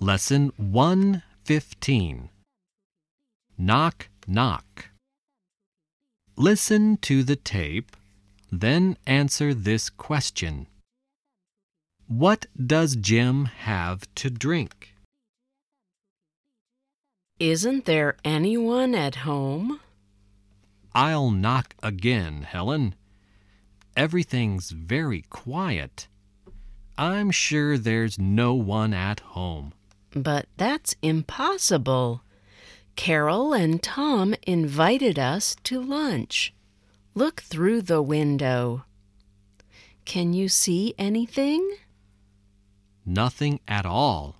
Lesson 115 Knock, knock. Listen to the tape, then answer this question What does Jim have to drink? Isn't there anyone at home? I'll knock again, Helen. Everything's very quiet. I'm sure there's no one at home. But that's impossible. Carol and Tom invited us to lunch. Look through the window. Can you see anything? Nothing at all.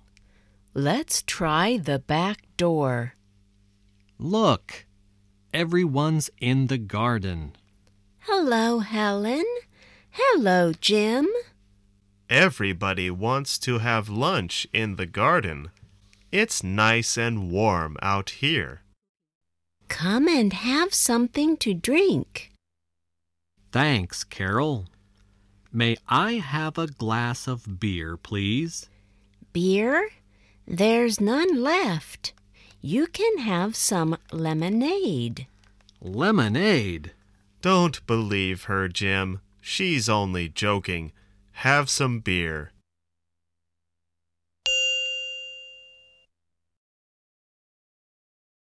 Let's try the back door. Look, everyone's in the garden. Hello, Helen. Hello, Jim. Everybody wants to have lunch in the garden. It's nice and warm out here. Come and have something to drink. Thanks, Carol. May I have a glass of beer, please? Beer? There's none left. You can have some lemonade. Lemonade. Don't believe her, Jim. She's only joking. Have some beer.